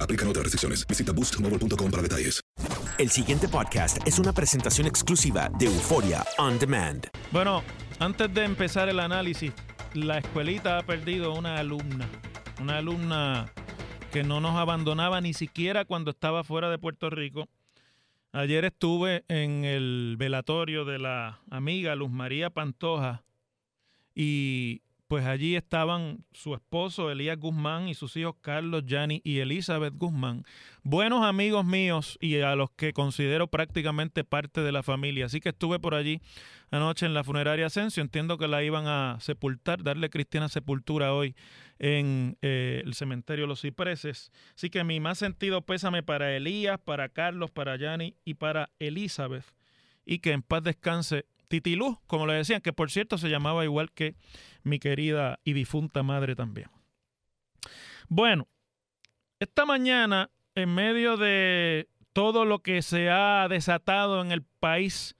Aplican otras restricciones. Visita boostmobile.com para detalles. El siguiente podcast es una presentación exclusiva de Euforia On Demand. Bueno, antes de empezar el análisis, la escuelita ha perdido una alumna. Una alumna que no nos abandonaba ni siquiera cuando estaba fuera de Puerto Rico. Ayer estuve en el velatorio de la amiga Luz María Pantoja y pues allí estaban su esposo Elías Guzmán y sus hijos Carlos, Yanni y Elizabeth Guzmán. Buenos amigos míos y a los que considero prácticamente parte de la familia. Así que estuve por allí anoche en la funeraria Asensio. Entiendo que la iban a sepultar, darle cristiana sepultura hoy en eh, el cementerio Los Cipreses. Así que mi más sentido pésame para Elías, para Carlos, para Yanni y para Elizabeth. Y que en paz descanse Titilú, como le decían, que por cierto se llamaba igual que mi querida y difunta madre también. Bueno, esta mañana, en medio de todo lo que se ha desatado en el país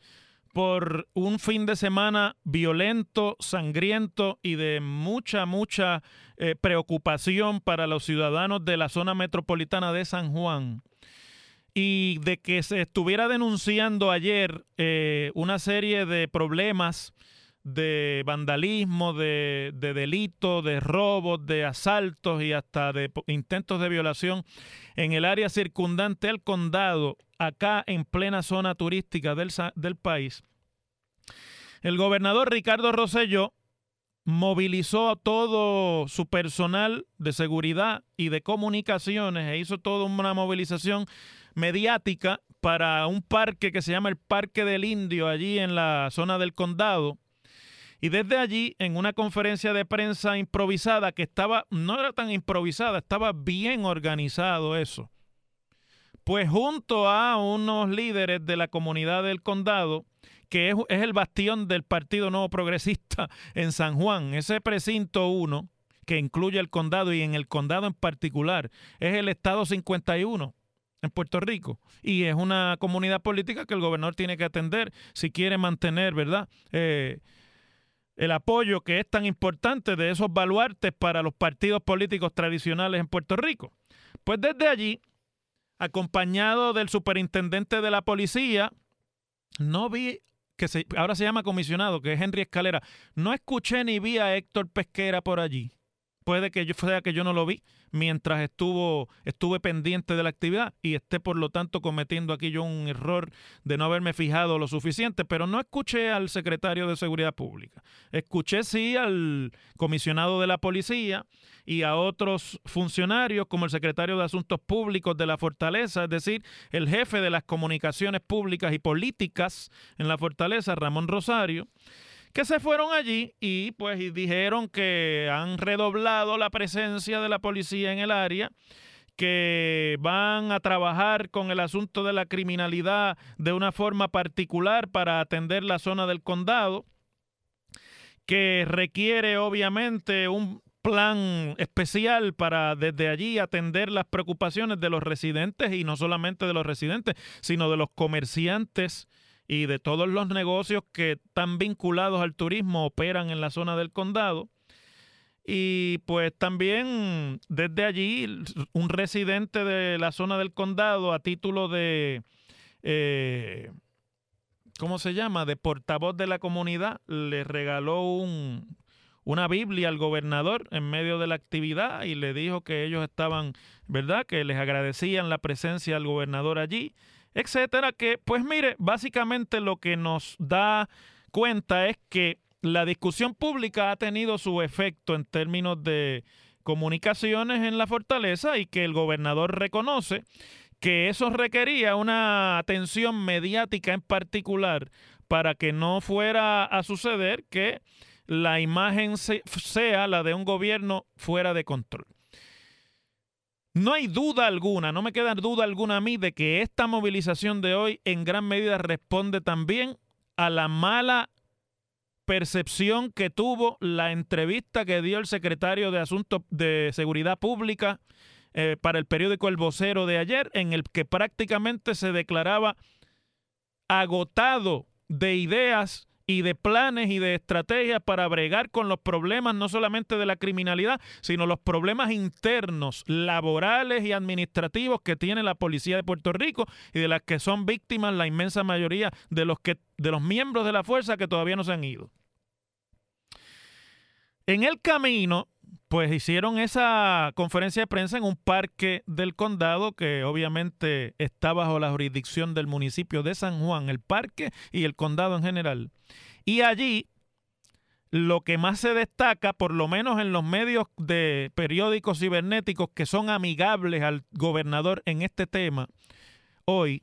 por un fin de semana violento, sangriento y de mucha, mucha eh, preocupación para los ciudadanos de la zona metropolitana de San Juan, y de que se estuviera denunciando ayer eh, una serie de problemas de vandalismo, de, de delitos, de robos, de asaltos y hasta de intentos de violación en el área circundante al condado, acá en plena zona turística del, del país. El gobernador Ricardo Rosselló movilizó a todo su personal de seguridad y de comunicaciones e hizo toda una movilización mediática para un parque que se llama el Parque del Indio, allí en la zona del condado. Y desde allí, en una conferencia de prensa improvisada, que estaba, no era tan improvisada, estaba bien organizado eso. Pues junto a unos líderes de la comunidad del condado, que es, es el bastión del Partido Nuevo Progresista en San Juan, ese precinto 1, que incluye el condado y en el condado en particular, es el estado 51 en Puerto Rico. Y es una comunidad política que el gobernador tiene que atender si quiere mantener, ¿verdad? Eh, el apoyo que es tan importante de esos baluartes para los partidos políticos tradicionales en Puerto Rico. Pues desde allí, acompañado del superintendente de la policía, no vi que se, ahora se llama comisionado, que es Henry Escalera. No escuché ni vi a Héctor Pesquera por allí. Puede que yo sea que yo no lo vi mientras estuvo estuve pendiente de la actividad y esté por lo tanto cometiendo aquí yo un error de no haberme fijado lo suficiente, pero no escuché al secretario de Seguridad Pública. Escuché sí al comisionado de la policía y a otros funcionarios como el secretario de Asuntos Públicos de la Fortaleza, es decir, el jefe de las comunicaciones públicas y políticas en la Fortaleza, Ramón Rosario que se fueron allí y pues dijeron que han redoblado la presencia de la policía en el área, que van a trabajar con el asunto de la criminalidad de una forma particular para atender la zona del condado, que requiere obviamente un plan especial para desde allí atender las preocupaciones de los residentes y no solamente de los residentes, sino de los comerciantes y de todos los negocios que están vinculados al turismo operan en la zona del condado. Y pues también desde allí un residente de la zona del condado a título de, eh, ¿cómo se llama? De portavoz de la comunidad le regaló un, una Biblia al gobernador en medio de la actividad y le dijo que ellos estaban, ¿verdad? Que les agradecían la presencia del gobernador allí, etcétera. Que pues mire, básicamente lo que nos da cuenta es que la discusión pública ha tenido su efecto en términos de comunicaciones en la fortaleza y que el gobernador reconoce que eso requería una atención mediática en particular para que no fuera a suceder que la imagen sea la de un gobierno fuera de control. No hay duda alguna, no me queda duda alguna a mí de que esta movilización de hoy en gran medida responde también a la mala percepción que tuvo la entrevista que dio el secretario de Asuntos de Seguridad Pública eh, para el periódico El Vocero de ayer, en el que prácticamente se declaraba agotado de ideas y de planes y de estrategias para bregar con los problemas no solamente de la criminalidad, sino los problemas internos, laborales y administrativos que tiene la policía de Puerto Rico y de las que son víctimas la inmensa mayoría de los que de los miembros de la fuerza que todavía no se han ido. En el camino, pues hicieron esa conferencia de prensa en un parque del condado que obviamente está bajo la jurisdicción del municipio de San Juan, el parque y el condado en general. Y allí lo que más se destaca, por lo menos en los medios de periódicos cibernéticos que son amigables al gobernador en este tema hoy,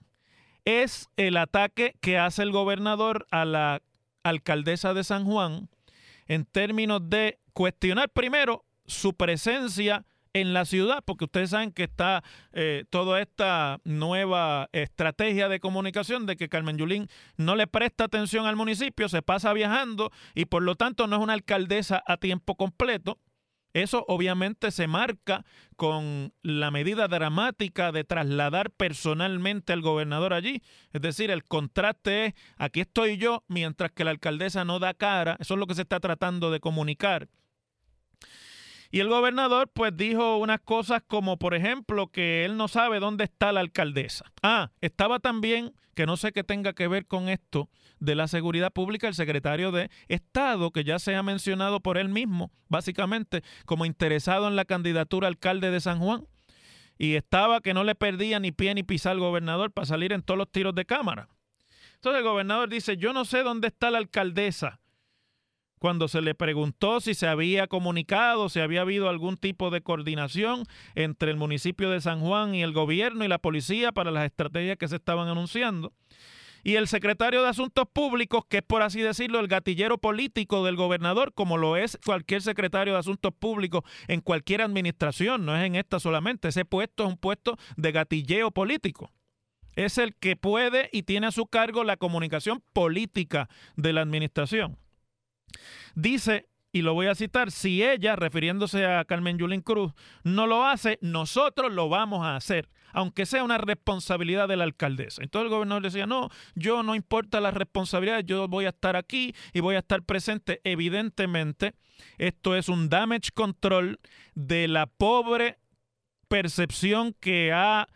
es el ataque que hace el gobernador a la alcaldesa de San Juan, en términos de cuestionar primero su presencia en la ciudad, porque ustedes saben que está eh, toda esta nueva estrategia de comunicación de que Carmen Yulín no le presta atención al municipio, se pasa viajando y por lo tanto no es una alcaldesa a tiempo completo. Eso obviamente se marca con la medida dramática de trasladar personalmente al gobernador allí. Es decir, el contraste es, aquí estoy yo, mientras que la alcaldesa no da cara. Eso es lo que se está tratando de comunicar. Y el gobernador pues dijo unas cosas como, por ejemplo, que él no sabe dónde está la alcaldesa. Ah, estaba también, que no sé qué tenga que ver con esto, de la seguridad pública, el secretario de Estado, que ya se ha mencionado por él mismo, básicamente, como interesado en la candidatura alcalde de San Juan. Y estaba que no le perdía ni pie ni pisa al gobernador para salir en todos los tiros de cámara. Entonces el gobernador dice, yo no sé dónde está la alcaldesa cuando se le preguntó si se había comunicado, si había habido algún tipo de coordinación entre el municipio de San Juan y el gobierno y la policía para las estrategias que se estaban anunciando. Y el secretario de Asuntos Públicos, que es por así decirlo el gatillero político del gobernador, como lo es cualquier secretario de Asuntos Públicos en cualquier administración, no es en esta solamente, ese puesto es un puesto de gatilleo político es el que puede y tiene a su cargo la comunicación política de la administración. Dice, y lo voy a citar, si ella, refiriéndose a Carmen Yulín Cruz, no lo hace, nosotros lo vamos a hacer, aunque sea una responsabilidad de la alcaldesa. Entonces el gobernador decía, no, yo no importa la responsabilidad, yo voy a estar aquí y voy a estar presente. Evidentemente, esto es un damage control de la pobre percepción que ha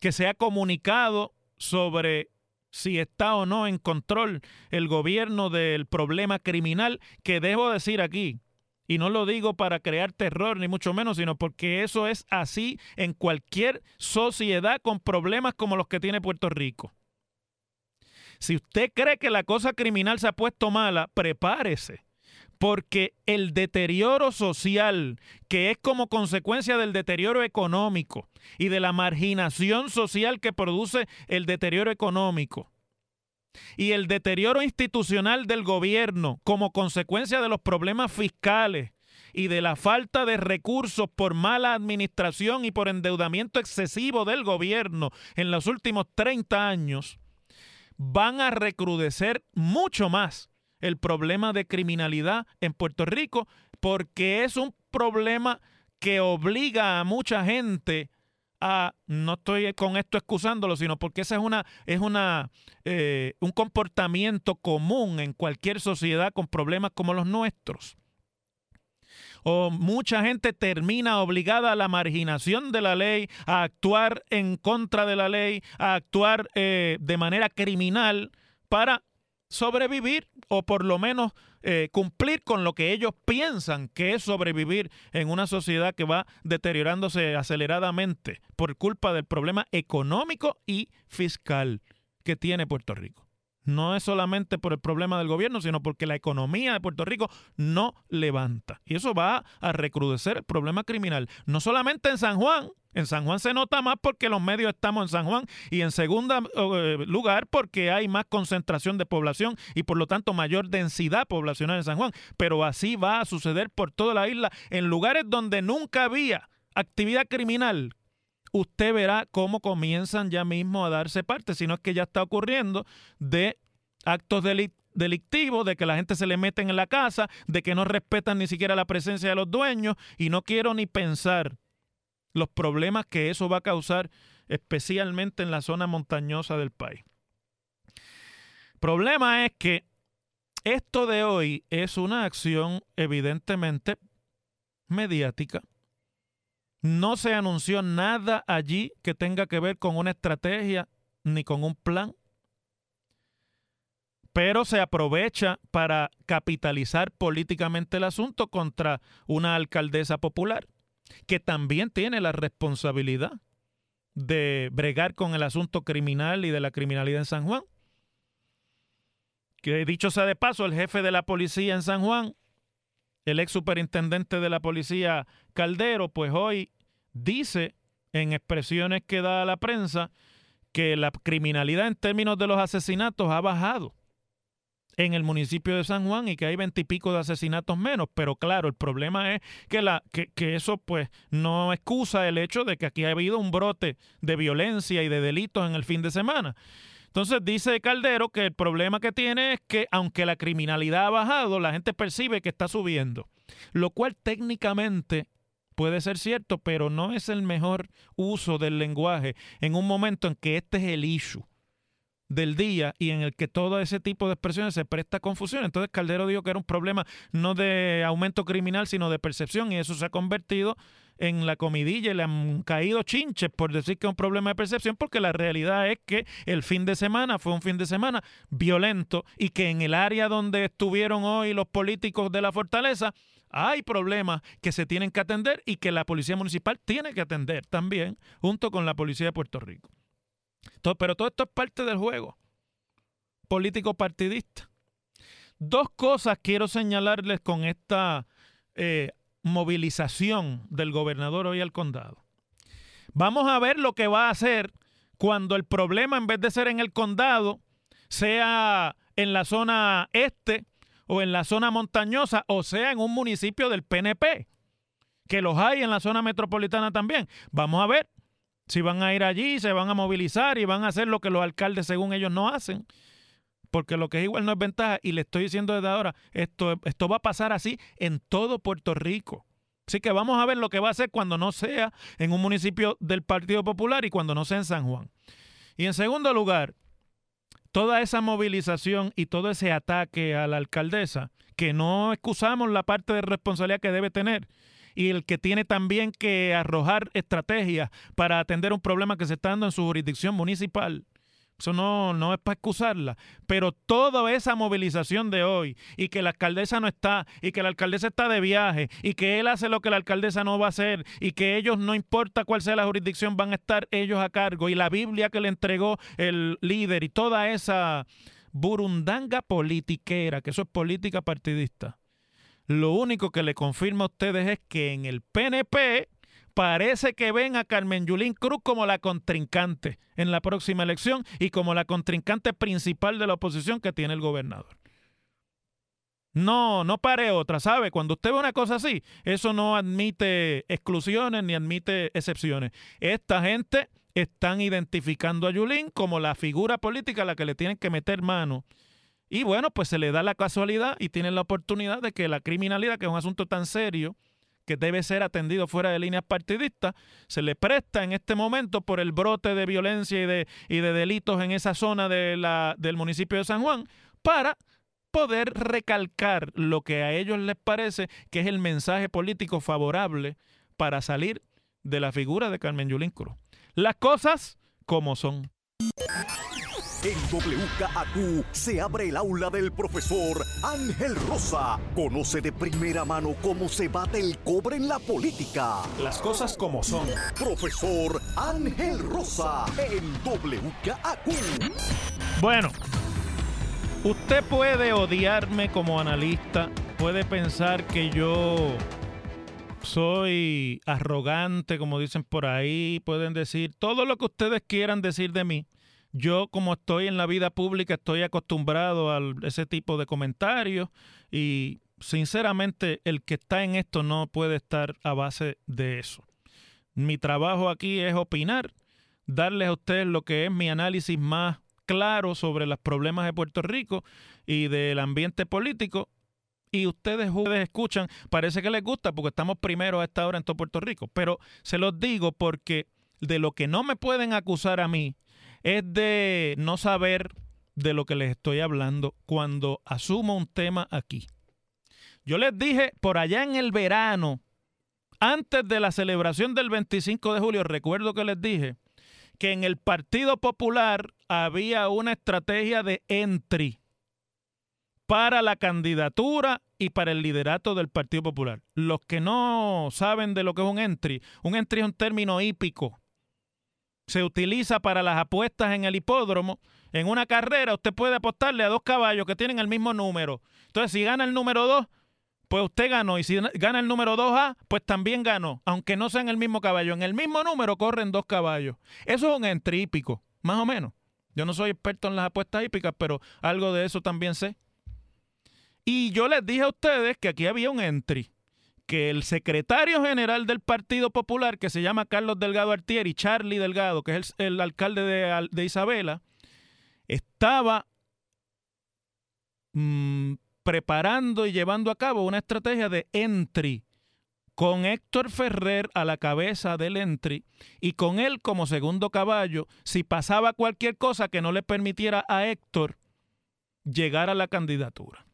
que se ha comunicado sobre si está o no en control el gobierno del problema criminal, que debo decir aquí, y no lo digo para crear terror, ni mucho menos, sino porque eso es así en cualquier sociedad con problemas como los que tiene Puerto Rico. Si usted cree que la cosa criminal se ha puesto mala, prepárese porque el deterioro social, que es como consecuencia del deterioro económico y de la marginación social que produce el deterioro económico, y el deterioro institucional del gobierno como consecuencia de los problemas fiscales, y de la falta de recursos por mala administración y por endeudamiento excesivo del gobierno en los últimos 30 años, van a recrudecer mucho más el problema de criminalidad en Puerto Rico porque es un problema que obliga a mucha gente a, no estoy con esto excusándolo, sino porque ese es una, es una, eh, un comportamiento común en cualquier sociedad con problemas como los nuestros. O mucha gente termina obligada a la marginación de la ley, a actuar en contra de la ley, a actuar eh, de manera criminal para sobrevivir o por lo menos eh, cumplir con lo que ellos piensan que es sobrevivir en una sociedad que va deteriorándose aceleradamente por culpa del problema económico y fiscal que tiene Puerto Rico. No es solamente por el problema del gobierno, sino porque la economía de Puerto Rico no levanta. Y eso va a recrudecer el problema criminal. No solamente en San Juan, en San Juan se nota más porque los medios estamos en San Juan y en segundo eh, lugar porque hay más concentración de población y por lo tanto mayor densidad poblacional en San Juan. Pero así va a suceder por toda la isla en lugares donde nunca había actividad criminal. Usted verá cómo comienzan ya mismo a darse parte, si no es que ya está ocurriendo, de actos delictivos, de que la gente se le mete en la casa, de que no respetan ni siquiera la presencia de los dueños y no quiero ni pensar los problemas que eso va a causar, especialmente en la zona montañosa del país. Problema es que esto de hoy es una acción evidentemente mediática. No se anunció nada allí que tenga que ver con una estrategia ni con un plan, pero se aprovecha para capitalizar políticamente el asunto contra una alcaldesa popular que también tiene la responsabilidad de bregar con el asunto criminal y de la criminalidad en San Juan. Que dicho sea de paso, el jefe de la policía en San Juan, el ex superintendente de la policía Caldero, pues hoy dice en expresiones que da a la prensa que la criminalidad en términos de los asesinatos ha bajado en el municipio de San Juan y que hay veintipico de asesinatos menos. Pero claro, el problema es que, la, que, que, eso pues no excusa el hecho de que aquí ha habido un brote de violencia y de delitos en el fin de semana. Entonces dice Caldero que el problema que tiene es que aunque la criminalidad ha bajado, la gente percibe que está subiendo, lo cual técnicamente puede ser cierto, pero no es el mejor uso del lenguaje en un momento en que este es el issue del día y en el que todo ese tipo de expresiones se presta confusión. Entonces Caldero dijo que era un problema no de aumento criminal, sino de percepción y eso se ha convertido en la comidilla y le han caído chinches por decir que es un problema de percepción, porque la realidad es que el fin de semana fue un fin de semana violento y que en el área donde estuvieron hoy los políticos de la fortaleza hay problemas que se tienen que atender y que la policía municipal tiene que atender también junto con la policía de Puerto Rico pero todo esto es parte del juego político partidista. Dos cosas quiero señalarles con esta eh, movilización del gobernador hoy al condado. Vamos a ver lo que va a hacer cuando el problema, en vez de ser en el condado, sea en la zona este o en la zona montañosa o sea en un municipio del PNP, que los hay en la zona metropolitana también. Vamos a ver si van a ir allí, se van a movilizar y van a hacer lo que los alcaldes según ellos no hacen. Porque lo que es igual no es ventaja. Y le estoy diciendo desde ahora, esto, esto va a pasar así en todo Puerto Rico. Así que vamos a ver lo que va a hacer cuando no sea en un municipio del Partido Popular y cuando no sea en San Juan. Y en segundo lugar, toda esa movilización y todo ese ataque a la alcaldesa, que no excusamos la parte de responsabilidad que debe tener, y el que tiene también que arrojar estrategias para atender un problema que se está dando en su jurisdicción municipal. Eso no, no es para excusarla. Pero toda esa movilización de hoy y que la alcaldesa no está y que la alcaldesa está de viaje y que él hace lo que la alcaldesa no va a hacer y que ellos, no importa cuál sea la jurisdicción, van a estar ellos a cargo y la Biblia que le entregó el líder y toda esa burundanga politiquera, que eso es política partidista. Lo único que le confirma a ustedes es que en el PNP parece que ven a Carmen Yulín Cruz como la contrincante en la próxima elección y como la contrincante principal de la oposición que tiene el gobernador. No, no pare otra, ¿sabe? Cuando usted ve una cosa así, eso no admite exclusiones ni admite excepciones. Esta gente están identificando a Yulín como la figura política a la que le tienen que meter mano. Y bueno, pues se le da la casualidad y tienen la oportunidad de que la criminalidad, que es un asunto tan serio, que debe ser atendido fuera de líneas partidistas, se le presta en este momento por el brote de violencia y de, delitos en esa zona de la, del municipio de San Juan para poder recalcar lo que a ellos les parece que es el mensaje político favorable para salir de la figura de Carmen Yulín Cruz. Las cosas como son. En WKAQ se abre el aula del profesor Ángel Rosa. Conoce de primera mano cómo se bate el cobre en la política. Las cosas como son. Profesor Ángel Rosa en WKAQ. Bueno, usted puede odiarme como analista, puede pensar que yo soy arrogante, como dicen por ahí, pueden decir todo lo que ustedes quieran decir de mí. Yo como estoy en la vida pública estoy acostumbrado a ese tipo de comentarios y sinceramente el que está en esto no puede estar a base de eso. Mi trabajo aquí es opinar, darles a ustedes lo que es mi análisis más claro sobre los problemas de Puerto Rico y del ambiente político y ustedes, ustedes escuchan, parece que les gusta porque estamos primero a esta hora en todo Puerto Rico, pero se los digo porque de lo que no me pueden acusar a mí es de no saber de lo que les estoy hablando cuando asumo un tema aquí. Yo les dije por allá en el verano, antes de la celebración del 25 de julio, recuerdo que les dije que en el Partido Popular había una estrategia de entry para la candidatura y para el liderato del Partido Popular. Los que no saben de lo que es un entry, un entry es un término hípico. Se utiliza para las apuestas en el hipódromo. En una carrera usted puede apostarle a dos caballos que tienen el mismo número. Entonces, si gana el número 2, pues usted ganó. Y si gana el número 2A, pues también ganó. Aunque no sean el mismo caballo. En el mismo número corren dos caballos. Eso es un entry hípico, más o menos. Yo no soy experto en las apuestas hípicas, pero algo de eso también sé. Y yo les dije a ustedes que aquí había un entry, que el secretario general del Partido Popular, que se llama Carlos Delgado Artieri, Charlie Delgado, que es el, alcalde de, Isabela, estaba mm, preparando y llevando a cabo una estrategia de entry con Héctor Ferrer a la cabeza del entry y con él como segundo caballo, si pasaba cualquier cosa que no le permitiera a Héctor llegar a la candidatura.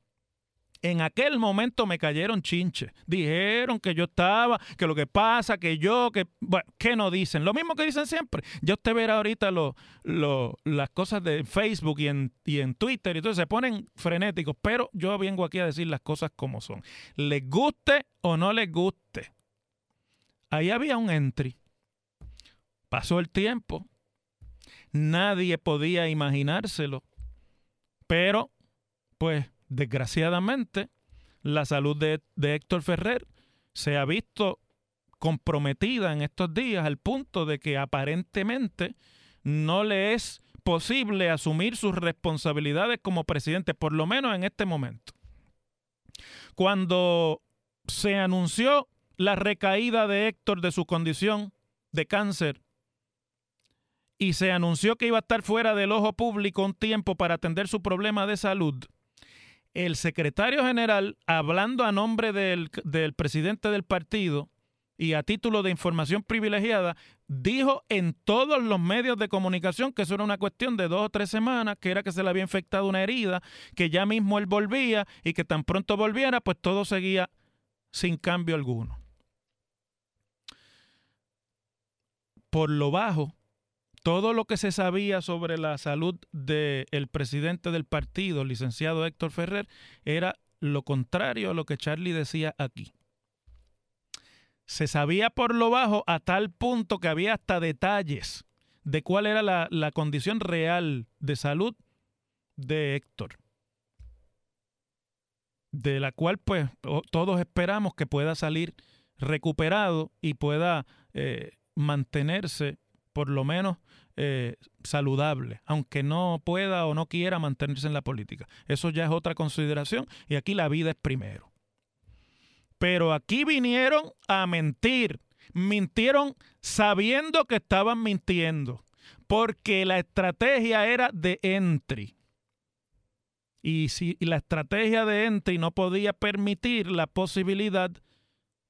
En aquel momento me cayeron chinches. Dijeron que yo estaba, que lo que pasa, que yo, que. Bueno, ¿qué no dicen? Lo mismo que dicen siempre. Ya usted verá ahorita lo, las cosas de Facebook y en, y en Twitter y entonces se ponen frenéticos. Pero yo vengo aquí a decir las cosas como son. Les guste o no les guste. Ahí había un entry. Pasó el tiempo. Nadie podía imaginárselo. Pero, pues Desgraciadamente, la salud de, Héctor Ferrer se ha visto comprometida en estos días al punto de que aparentemente no le es posible asumir sus responsabilidades como presidente, por lo menos en este momento. Cuando se anunció la recaída de Héctor de su condición de cáncer y se anunció que iba a estar fuera del ojo público un tiempo para atender su problema de salud, el secretario general, hablando a nombre del, presidente del partido y a título de información privilegiada, dijo en todos los medios de comunicación que eso era una cuestión de dos o tres semanas, que era que se le había infectado una herida, que ya mismo él volvía y que tan pronto volviera, pues todo seguía sin cambio alguno. Por lo bajo, todo lo que se sabía sobre la salud del presidente del partido, el licenciado Héctor Ferrer, era lo contrario a lo que Charlie decía aquí. Se sabía por lo bajo a tal punto que había hasta detalles de cuál era la, la condición real de salud de Héctor de la cual pues todos esperamos que pueda salir recuperado y pueda eh, mantenerse por lo menos eh, saludable, aunque no pueda o no quiera mantenerse en la política. Eso ya es otra consideración y aquí la vida es primero. Pero aquí vinieron a mentir, mintieron sabiendo que estaban mintiendo, porque la estrategia era de entry. Y si la estrategia de entry no podía permitir la posibilidad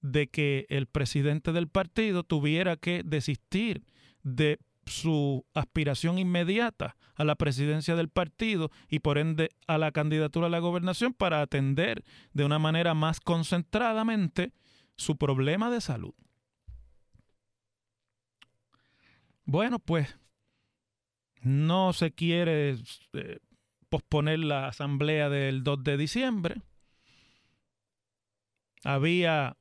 de que el presidente del partido tuviera que desistir de su aspiración inmediata a la presidencia del partido y por ende a la candidatura a la gobernación para atender de una manera más concentradamente su problema de salud. Bueno, pues no se quiere eh, posponer la asamblea del 2 de diciembre. Había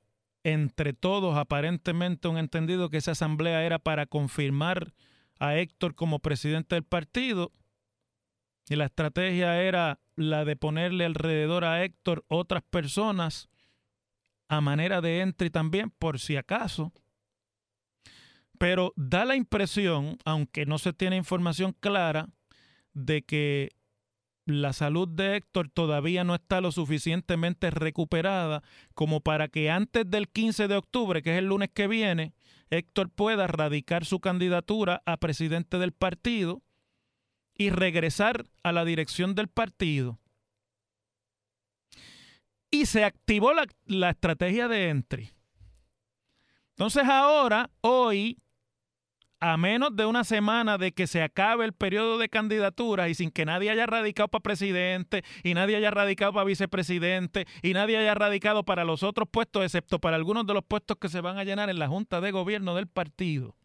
entre todos aparentemente un entendido que esa asamblea era para confirmar a Héctor como presidente del partido y la estrategia era la de ponerle alrededor a Héctor otras personas a manera de entry también por si acaso. Pero da la impresión, aunque no se tiene información clara, de que la salud de Héctor todavía no está lo suficientemente recuperada como para que antes del 15 de octubre, que es el lunes que viene, Héctor pueda radicar su candidatura a presidente del partido y regresar a la dirección del partido. Y se activó la, la estrategia de entry. Entonces ahora, hoy, a menos de una semana de que se acabe el periodo de candidatura y sin que nadie haya radicado para presidente y nadie haya radicado para vicepresidente y nadie haya radicado para los otros puestos, excepto para algunos de los puestos que se van a llenar en la Junta de Gobierno del partido,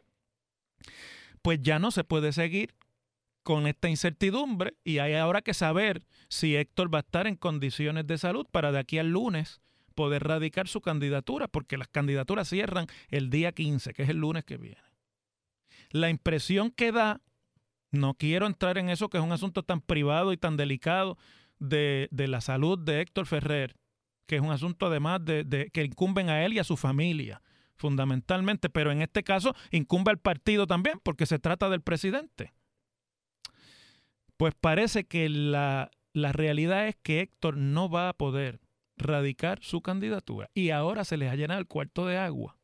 pues ya no se puede seguir con esta incertidumbre y hay ahora que saber si Héctor va a estar en condiciones de salud para de aquí al lunes poder radicar su candidatura, porque las candidaturas cierran el día 15, que es el lunes que viene la impresión que da, no quiero entrar en eso que es un asunto tan privado y tan delicado de, la salud de Héctor Ferrer, que es un asunto además de, que incumben a él y a su familia, fundamentalmente, pero en este caso incumbe al partido también, porque se trata del presidente. Pues parece que la, la realidad es que Héctor no va a poder radicar su candidatura y ahora se les ha llenado el cuarto de agua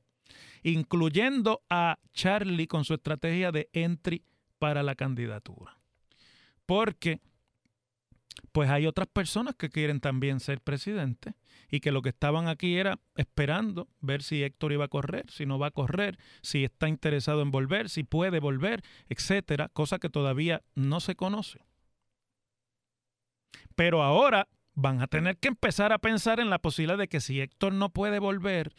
incluyendo a Charlie con su estrategia de entry para la candidatura. Porque pues hay otras personas que quieren también ser presidente y que lo que estaban aquí era esperando ver si Héctor iba a correr, si no va a correr, si está interesado en volver, si puede volver, etcétera, cosa que todavía no se conoce. Pero ahora van a tener que empezar a pensar en la posibilidad de que si Héctor no puede volver,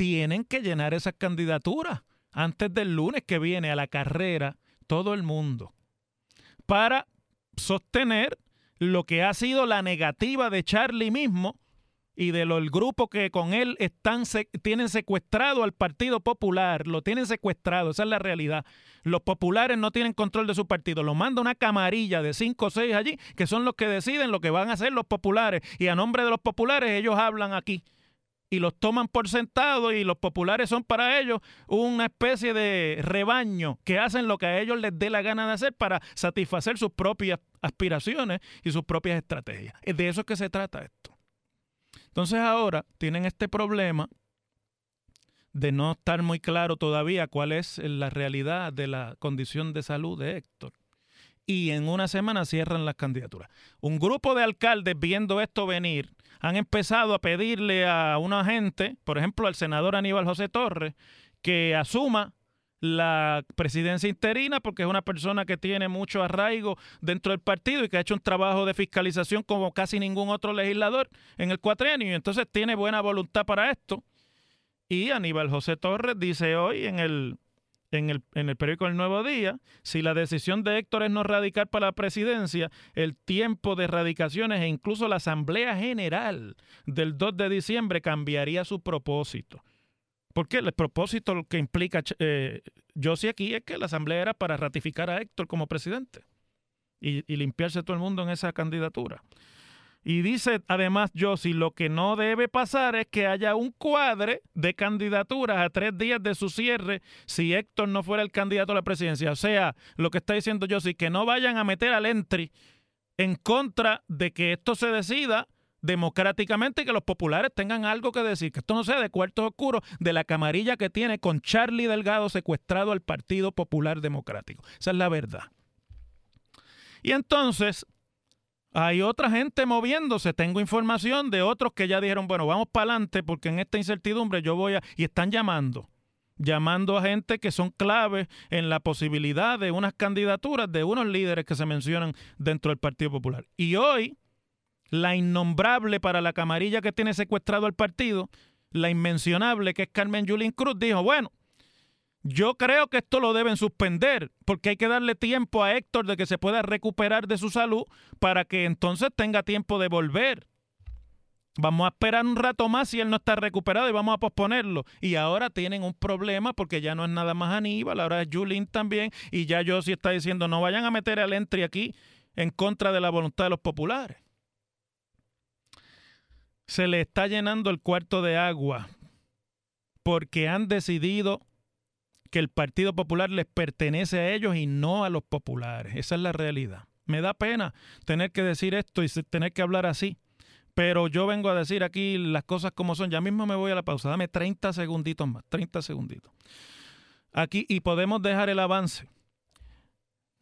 tienen que llenar esas candidaturas antes del lunes que viene a la carrera todo el mundo para sostener lo que ha sido la negativa de Charlie mismo y de del grupo que con él están tienen secuestrado al Partido Popular, lo tienen secuestrado, esa es la realidad. Los populares no tienen control de su partido, lo manda una camarilla de cinco o seis allí, que son los que deciden lo que van a hacer los populares, y a nombre de los populares ellos hablan aquí y los toman por sentado y los populares son para ellos una especie de rebaño que hacen lo que a ellos les dé la gana de hacer para satisfacer sus propias aspiraciones y sus propias estrategias. Es de eso que se trata esto. Entonces ahora tienen este problema de no estar muy claro todavía cuál es la realidad de la condición de salud de Héctor. Y en una semana cierran las candidaturas. Un grupo de alcaldes viendo esto venir han empezado a pedirle a una gente, por ejemplo al senador Aníbal José Torres, que asuma la presidencia interina porque es una persona que tiene mucho arraigo dentro del partido y que ha hecho un trabajo de fiscalización como casi ningún otro legislador en el cuatrienio y entonces tiene buena voluntad para esto. Y Aníbal José Torres dice hoy en el en el, en el periódico El Nuevo Día, si la decisión de Héctor es no radicar para la presidencia, el tiempo de radicaciones e incluso la Asamblea General del 2 de diciembre cambiaría su propósito. Porque el propósito que implica eh, yo sí aquí es que la Asamblea era para ratificar a Héctor como presidente y, y limpiarse todo el mundo en esa candidatura. Y dice además si lo que no debe pasar es que haya un cuadre de candidaturas a tres días de su cierre si Héctor no fuera el candidato a la presidencia. O sea, lo que está diciendo Josie, que no vayan a meter al entry en contra de que esto se decida democráticamente y que los populares tengan algo que decir, que esto no sea de cuartos oscuros de la camarilla que tiene con Charlie Delgado secuestrado al Partido Popular Democrático. Esa es la verdad. Y entonces hay otra gente moviéndose. Tengo información de otros que ya dijeron, bueno, vamos para adelante porque en esta incertidumbre yo voy a... Y están llamando, llamando a gente que son claves en la posibilidad de unas candidaturas de unos líderes que se mencionan dentro del Partido Popular. Y hoy la innombrable para la camarilla que tiene secuestrado al partido, la inmencionable que es Carmen Yulín Cruz, dijo, bueno, yo creo que esto lo deben suspender porque hay que darle tiempo a Héctor de que se pueda recuperar de su salud para que entonces tenga tiempo de volver. Vamos a esperar un rato más si él no está recuperado y vamos a posponerlo. Y ahora tienen un problema porque ya no es nada más Aníbal, ahora es Julín también. Y ya Josie está diciendo no vayan a meter al entry aquí en contra de la voluntad de los populares se le está llenando el cuarto de agua porque han decidido que el Partido Popular les pertenece a ellos y no a los populares. Esa es la realidad. Me da pena tener que decir esto y tener que hablar así, pero yo vengo a decir aquí las cosas como son. Ya mismo me voy a la pausa. Dame 30 segunditos más, 30 segunditos. Aquí y podemos dejar el avance.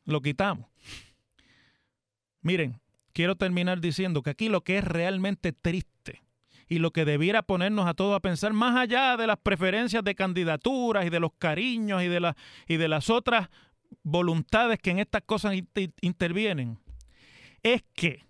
Lo quitamos. Miren, quiero terminar diciendo que aquí lo que es realmente triste y lo que debiera ponernos a todos a pensar, más allá de las preferencias de candidaturas y de los cariños y de, las y de las otras voluntades que en estas cosas intervienen, es que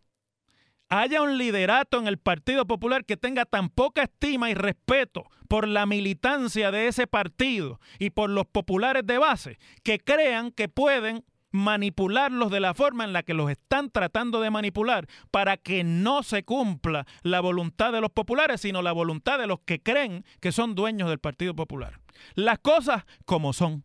haya un liderato en el Partido Popular que tenga tan poca estima y respeto por la militancia de ese partido y por los populares de base, que crean que pueden manipularlos de la forma en la que los están tratando de manipular para que no se cumpla la voluntad de los populares, sino la voluntad de los que creen que son dueños del Partido Popular. Las cosas como son.